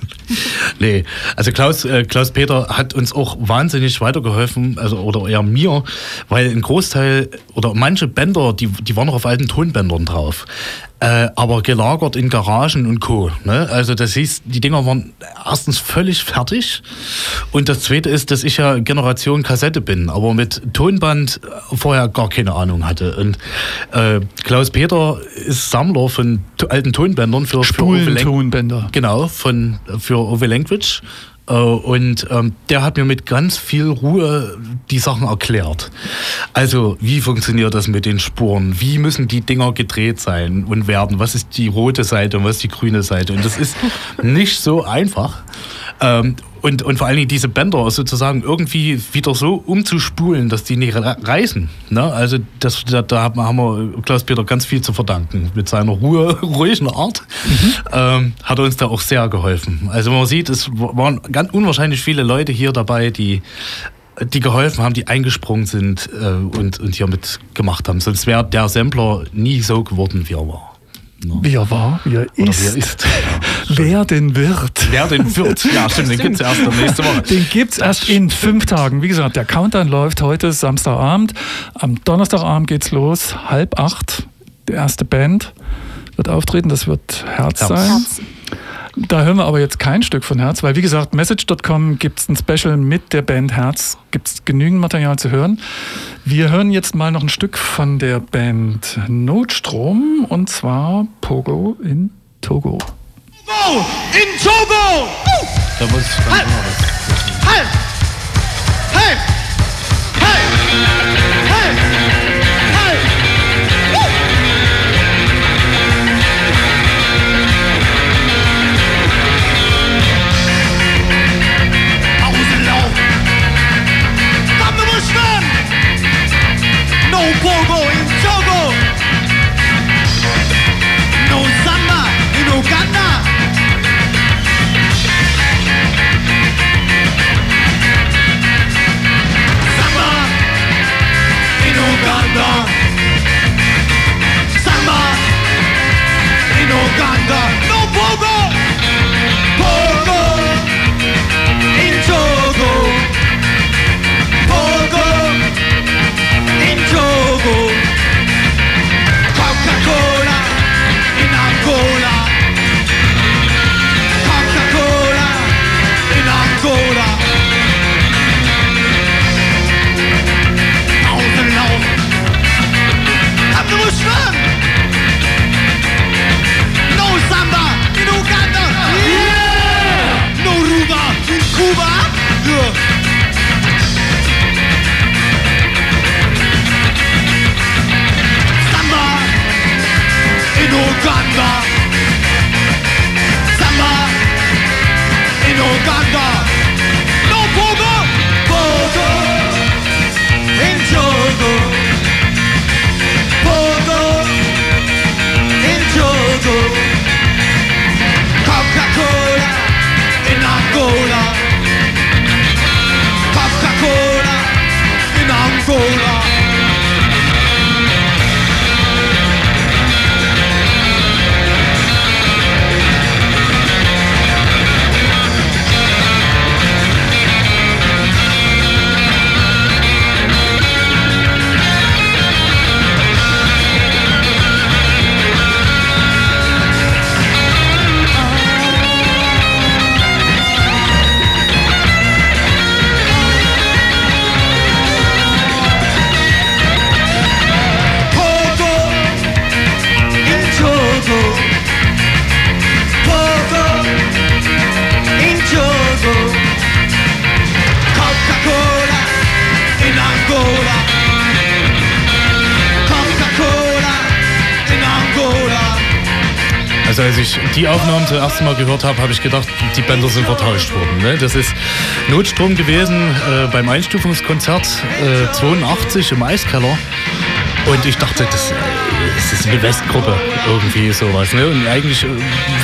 Nee, also Klaus, äh, Klaus Peter hat uns auch wahnsinnig weitergeholfen, also oder eher mir, weil ein Großteil oder manche Bänder, die, die waren noch auf alten Tonbändern drauf. Äh, aber gelagert in Garagen und Co. Ne? Also das hieß, die Dinger waren erstens völlig fertig und das Zweite ist, dass ich ja Generation Kassette bin, aber mit Tonband vorher gar keine Ahnung hatte. Und äh, Klaus Peter ist Sammler von alten Tonbändern für, für Uwe Lenk- Tonbänder. Genau, von, für Ove Language. Äh, Und ähm, der hat mir mit ganz viel Ruhe die Sachen erklärt. Also, wie funktioniert das mit den Spuren? Wie müssen die Dinger gedreht sein und werden? Was ist die rote Seite und was ist die grüne Seite? Und das ist nicht so einfach. Ähm, und, und vor allen Dingen diese Bänder sozusagen irgendwie wieder so umzuspulen, dass die nicht re- reißen. Ne? Also das, da, da haben wir- Klaus-Peter ganz viel zu verdanken. Mit seiner Ruhe, ruhigen Art ähm, hat er uns da auch sehr geholfen. Also man sieht, es waren ganz unwahrscheinlich viele Leute hier dabei, die die geholfen haben, die eingesprungen sind äh, und, und hier mitgemacht haben. Sonst wäre der Sampler nie so geworden, wie er war. Wie er war, wie er Oder ist. wie er ist. Wer denn wird. Wer den wird. Ja, stimmt, den gibt es erst nächste Woche. Den gibt's erst in fünf Tagen. Wie gesagt, der Countdown läuft heute Samstagabend. Am Donnerstagabend geht's los, halb acht. Die erste Band wird auftreten, das wird Herz, Herz. sein. Herz. Da hören wir aber jetzt kein Stück von Herz, weil wie gesagt, Message.com gibt's ein Special mit der Band Herz. Gibt's genügend Material zu hören. Wir hören jetzt mal noch ein Stück von der Band Notstrom und zwar Pogo in Togo. Togo! In Togo! Da muss ich. Halt! Halt! Halt! Halt! Halt! Aufnahmen zum ersten Mal gehört habe, habe ich gedacht, die Bänder sind vertauscht worden. Ne? Das ist Notstrom gewesen äh, beim Einstufungskonzert äh, 82 im Eiskeller. Und ich dachte, das, äh, das ist eine Westgruppe, irgendwie sowas. Ne? Und eigentlich äh,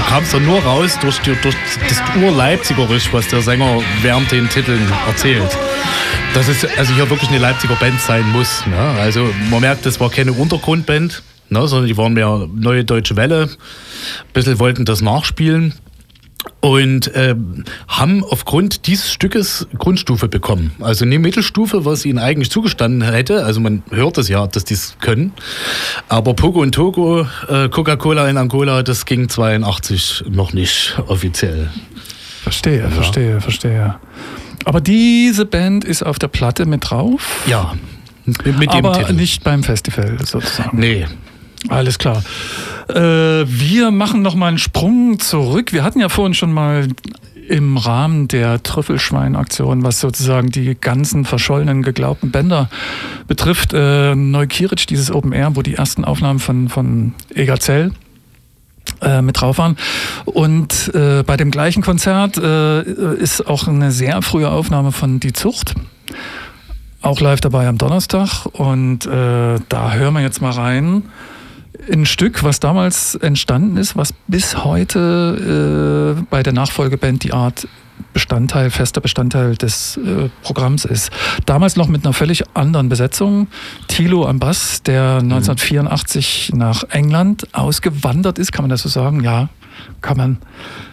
kam es dann nur raus durch, die, durch das Ur-Leipzigerisch, was der Sänger während den Titeln erzählt. Dass es also hier wirklich eine Leipziger Band sein muss. Ne? Also man merkt, das war keine Untergrundband, ne? sondern die waren mehr neue deutsche Welle. Ein bisschen wollten das nachspielen. und äh, haben aufgrund dieses Stückes Grundstufe bekommen. Also eine Mittelstufe, was ihnen eigentlich zugestanden hätte. Also man hört es ja, dass die es können. Aber Pogo und Togo, äh, Coca-Cola in Angola, das ging 82 noch nicht offiziell. Verstehe, verstehe, verstehe. Aber diese Band ist auf der Platte mit drauf, Ja, mit, mit dem aber Titel. nicht beim Festival sozusagen. Nee, Alles klar. Äh, wir machen noch mal einen Sprung zurück. Wir hatten ja vorhin schon mal im Rahmen der Trüffelschwein-Aktion, was sozusagen die ganzen verschollenen, geglaubten Bänder betrifft, äh, Neukiric, dieses Open Air, wo die ersten Aufnahmen von, von Egazell äh, mit drauf waren. Und äh, bei dem gleichen Konzert äh, ist auch eine sehr frühe Aufnahme von Die Zucht. Auch live dabei am Donnerstag. Und äh, da hören wir jetzt mal rein. Ein Stück, was damals entstanden ist, was bis heute äh, bei der Nachfolgeband die Art Bestandteil, fester Bestandteil des äh, Programms ist. Damals noch mit einer völlig anderen Besetzung. Thilo am Bass, der 1984 nach England ausgewandert ist, kann man das so sagen? Ja, kann man.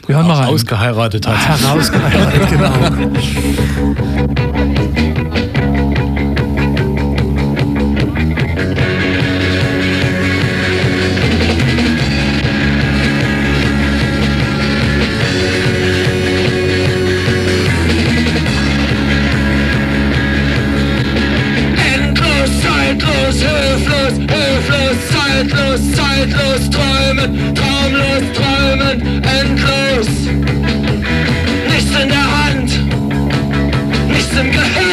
Wir hören mal rein. ausgeheiratet hat. Herausgeheiratet, genau. zeitlos, zeitlos, träumen, traumlos, träumen, endlos. Nichts in der Hand, nichts im Gehirn,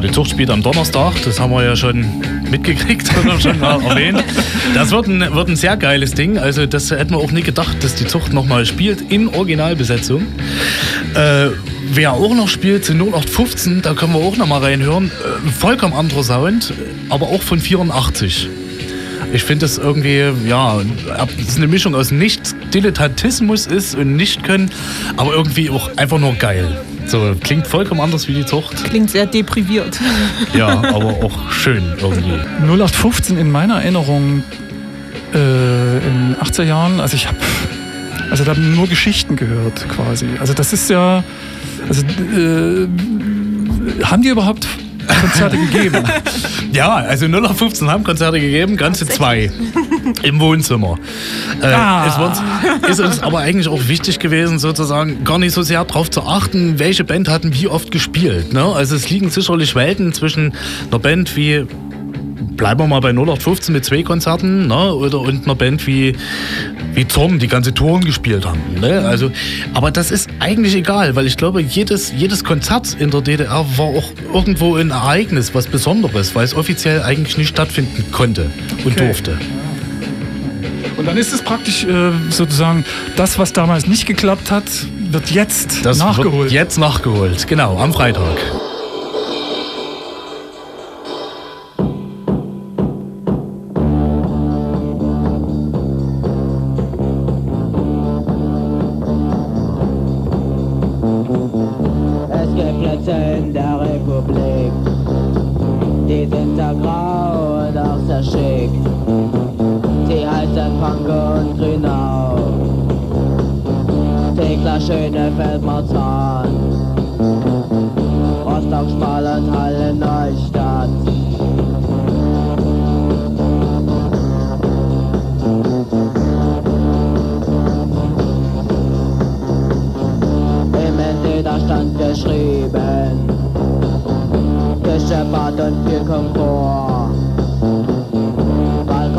Die Zucht spielt am Donnerstag, das haben wir ja schon mitgekriegt oder schon mal erwähnt. Das wird ein, wird ein sehr geiles Ding. Also, das hätten wir auch nie gedacht, dass die Zucht nochmal spielt in Originalbesetzung. Äh, wer auch noch spielt, sind 0815, da können wir auch nochmal reinhören. Äh, vollkommen anderer Sound, aber auch von 84. Ich finde das irgendwie, ja, es ist eine Mischung aus Nicht-Dilettantismus ist und Nicht-Können, aber irgendwie auch einfach nur geil. So, klingt vollkommen anders wie die Zucht. Klingt sehr depriviert. Ja, aber auch schön irgendwie. 0815 in meiner Erinnerung äh, in 80er Jahren, also ich habe also da nur Geschichten gehört quasi. Also das ist ja, also äh, haben die überhaupt Konzerte gegeben? Ja, also 0815 haben Konzerte gegeben, ganze zwei. Im Wohnzimmer. Äh, Ah. es ist uns aber eigentlich auch wichtig gewesen, sozusagen gar nicht so sehr darauf zu achten, welche Band hatten wie oft gespielt. Ne? Also es liegen sicherlich Welten zwischen einer Band wie bleiben wir mal bei 0815 mit zwei Konzerten, ne? oder und einer Band wie, wie Zorn, die ganze Touren gespielt haben. Ne? Also, aber das ist eigentlich egal, weil ich glaube, jedes, jedes Konzert in der DDR war auch irgendwo ein Ereignis, was Besonderes, weil es offiziell eigentlich nicht stattfinden konnte und Okay. durfte. Dann ist es praktisch äh, sozusagen, das, was damals nicht geklappt hat, wird jetzt Das nachgeholt. wird jetzt nachgeholt, genau, am Freitag. Es gibt Plätze in der Republik, die sind sehr grau und auch sehr schick. Sie Pankow und Grünau, Tegler, Schönefeld, Marzahn, Rostock, Schmalenthal in Neustadt. Im Ende da stand geschrieben Bad und viel Komfort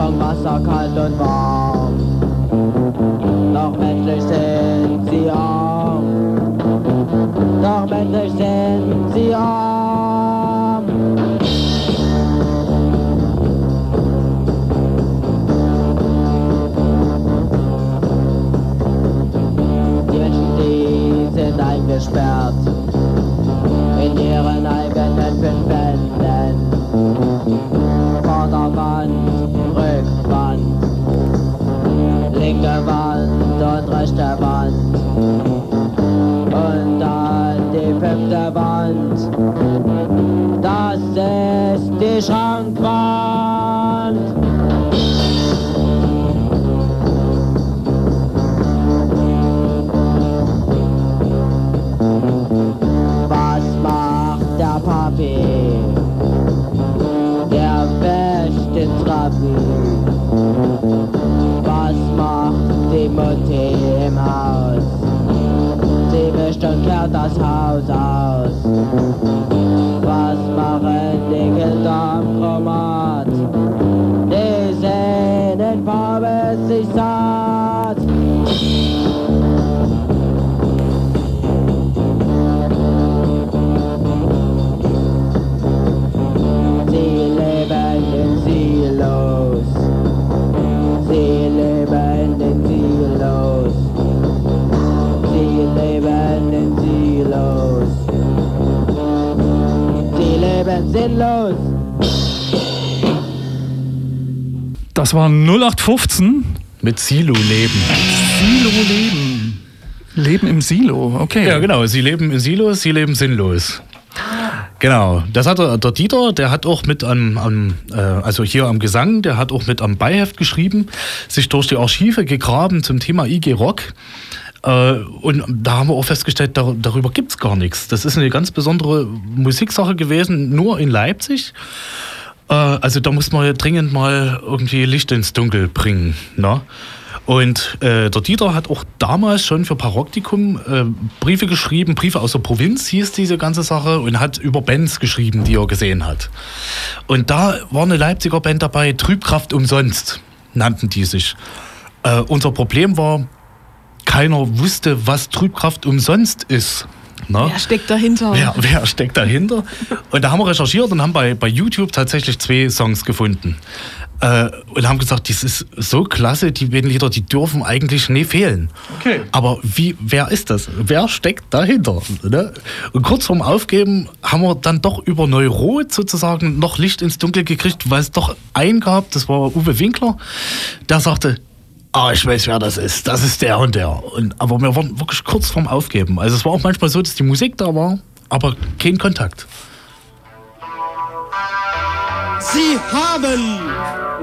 Balkon, Wasser, kalt und warm. Doch menschlich sind sie arm. Doch menschlich sind sie arm. Die Menschen, die sind eingesperrt in ihren eigenen fünf Schrankwand. Was macht der Papi? Der wäscht den Trabi. Was macht die Mutti im Haus? Sie wischt und kehrt das Haus aus. Leben sinnlos. Das war 0815. Mit Silo-Leben. Silo-Leben. Leben im Silo, okay. Ja, genau. Sie leben in Silos, sie leben sinnlos. Genau, das hat der, der Dieter, der hat auch mit am, am äh, also hier am Gesang, der hat auch mit am Beiheft geschrieben, sich durch die Archive gegraben zum Thema IG Rock. Äh, und da haben wir auch festgestellt, dar darüber gibt's gar nichts. Das ist eine ganz besondere Musiksache gewesen, nur in Leipzig. Äh, also da muss man ja dringend mal irgendwie Licht ins Dunkel bringen. Ne? Und äh, der Dieter hat auch damals schon für Paroktikum äh, Briefe geschrieben, Briefe aus der Provinz hieß diese ganze Sache und hat über Bands geschrieben, die er gesehen hat. Und da war eine Leipziger Band dabei, Trübkraft umsonst nannten die sich. Äh, unser Problem war, keiner wusste, was Trübkraft umsonst ist. Ne? Wer steckt dahinter? Wer, wer steckt dahinter? Und da haben wir recherchiert und haben bei, bei YouTube tatsächlich zwei Songs gefunden. Äh, und haben gesagt, das ist so klasse, die beiden Lieder, die dürfen eigentlich nie fehlen. Okay. Aber wie, wer ist das? Wer steckt dahinter? Ne? Und kurz vorm Aufgeben haben wir dann doch über Neurot sozusagen noch Licht ins Dunkel gekriegt, weil es doch einen gab, das war Uwe Winkler, der sagte, Ah, ich weiß, wer das ist. Das ist der und der. Und, aber wir waren wirklich kurz vorm Aufgeben. Also es war auch manchmal so, dass die Musik da war, aber kein Kontakt. Sie haben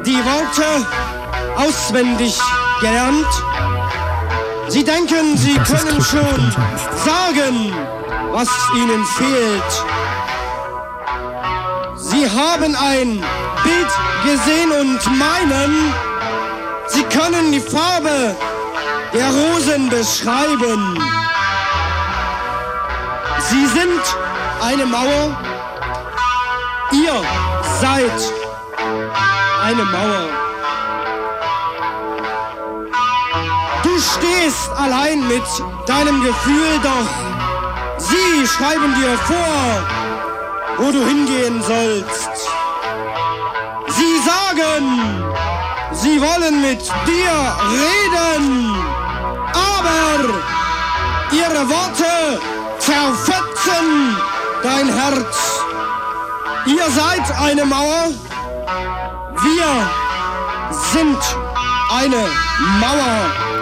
die Worte auswendig gelernt. Sie denken, Sie Das können schon sagen, was Ihnen fehlt. Sie haben ein Bild gesehen und meinen, Sie können die Farbe der Rosen beschreiben. Sie sind eine Mauer. Ihr seid eine Mauer. Du stehst allein mit deinem Gefühl, doch sie schreiben dir vor, wo du hingehen sollst. Sie sagen, sie wollen mit dir reden, aber ihre Worte zerfetzen dein Herz. Ihr seid eine Mauer, wir sind eine Mauer.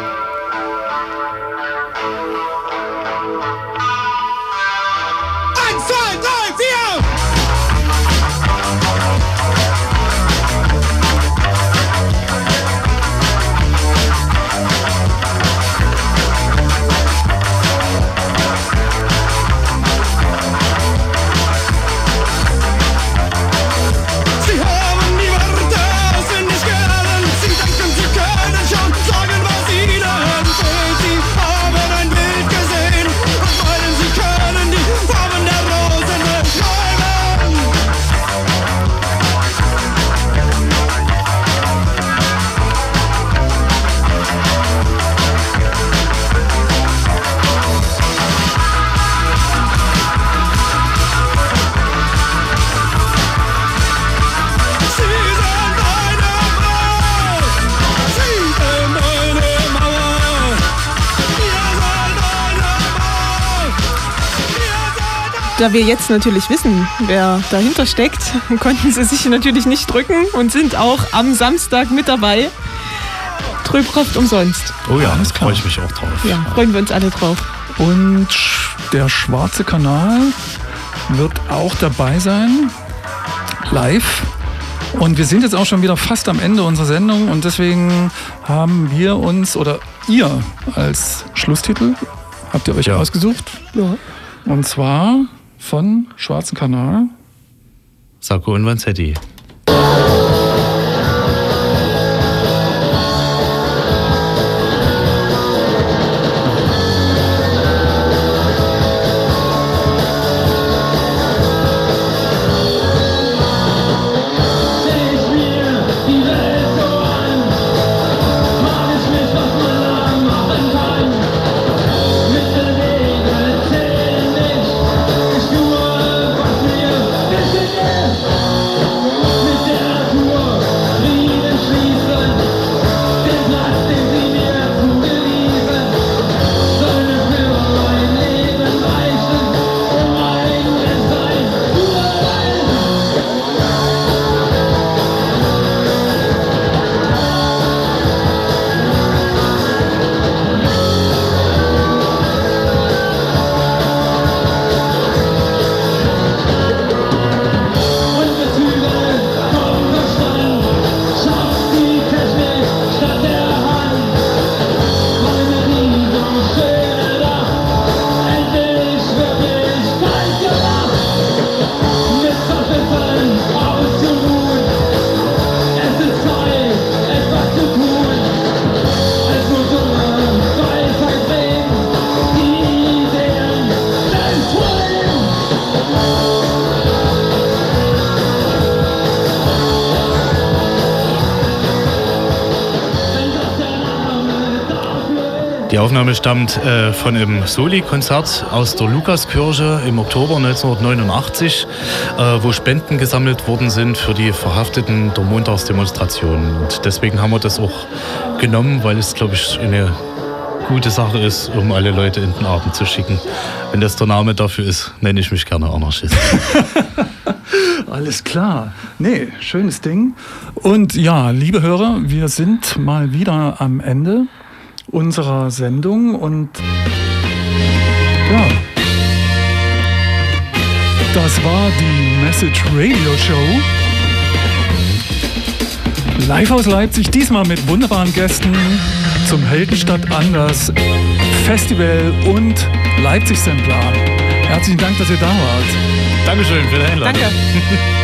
Da wir jetzt natürlich wissen, wer dahinter steckt, konnten sie sich natürlich nicht drücken und sind auch am Samstag mit dabei. Trübkraft umsonst. Oh ja, Alles da klar. freue ich mich auch drauf. Ja, freuen wir uns alle drauf. Und der schwarze Kanal wird auch dabei sein, live. Und wir sind jetzt auch schon wieder fast am Ende unserer Sendung und deswegen haben wir uns, oder ihr als Schlusstitel, habt ihr euch Ja. ausgesucht? Ja. Und zwar von Schwarzen Kanal. Sacco und Vanzetti. Aufnahme stammt äh, von einem Soli-Konzert aus der Lukaskirche im Oktober 1989, äh, wo Spenden gesammelt worden sind für die Verhafteten der Montagsdemonstration. Und deswegen haben wir das auch genommen, weil es, glaube ich, eine gute Sache ist, um alle Leute in den Abend zu schicken. Wenn das der Name dafür ist, nenne ich mich gerne Anarchist. Alles klar. Nee, schönes Ding. Und ja, liebe Hörer, wir sind mal wieder am Ende unserer Sendung und ja, das war die Message Radio Show. Live aus Leipzig, diesmal mit wunderbaren Gästen zum Heldenstadt Anders Festival und Leipzig Sampler. Herzlichen Dank, dass ihr da wart. Dankeschön für die Einladung. Danke.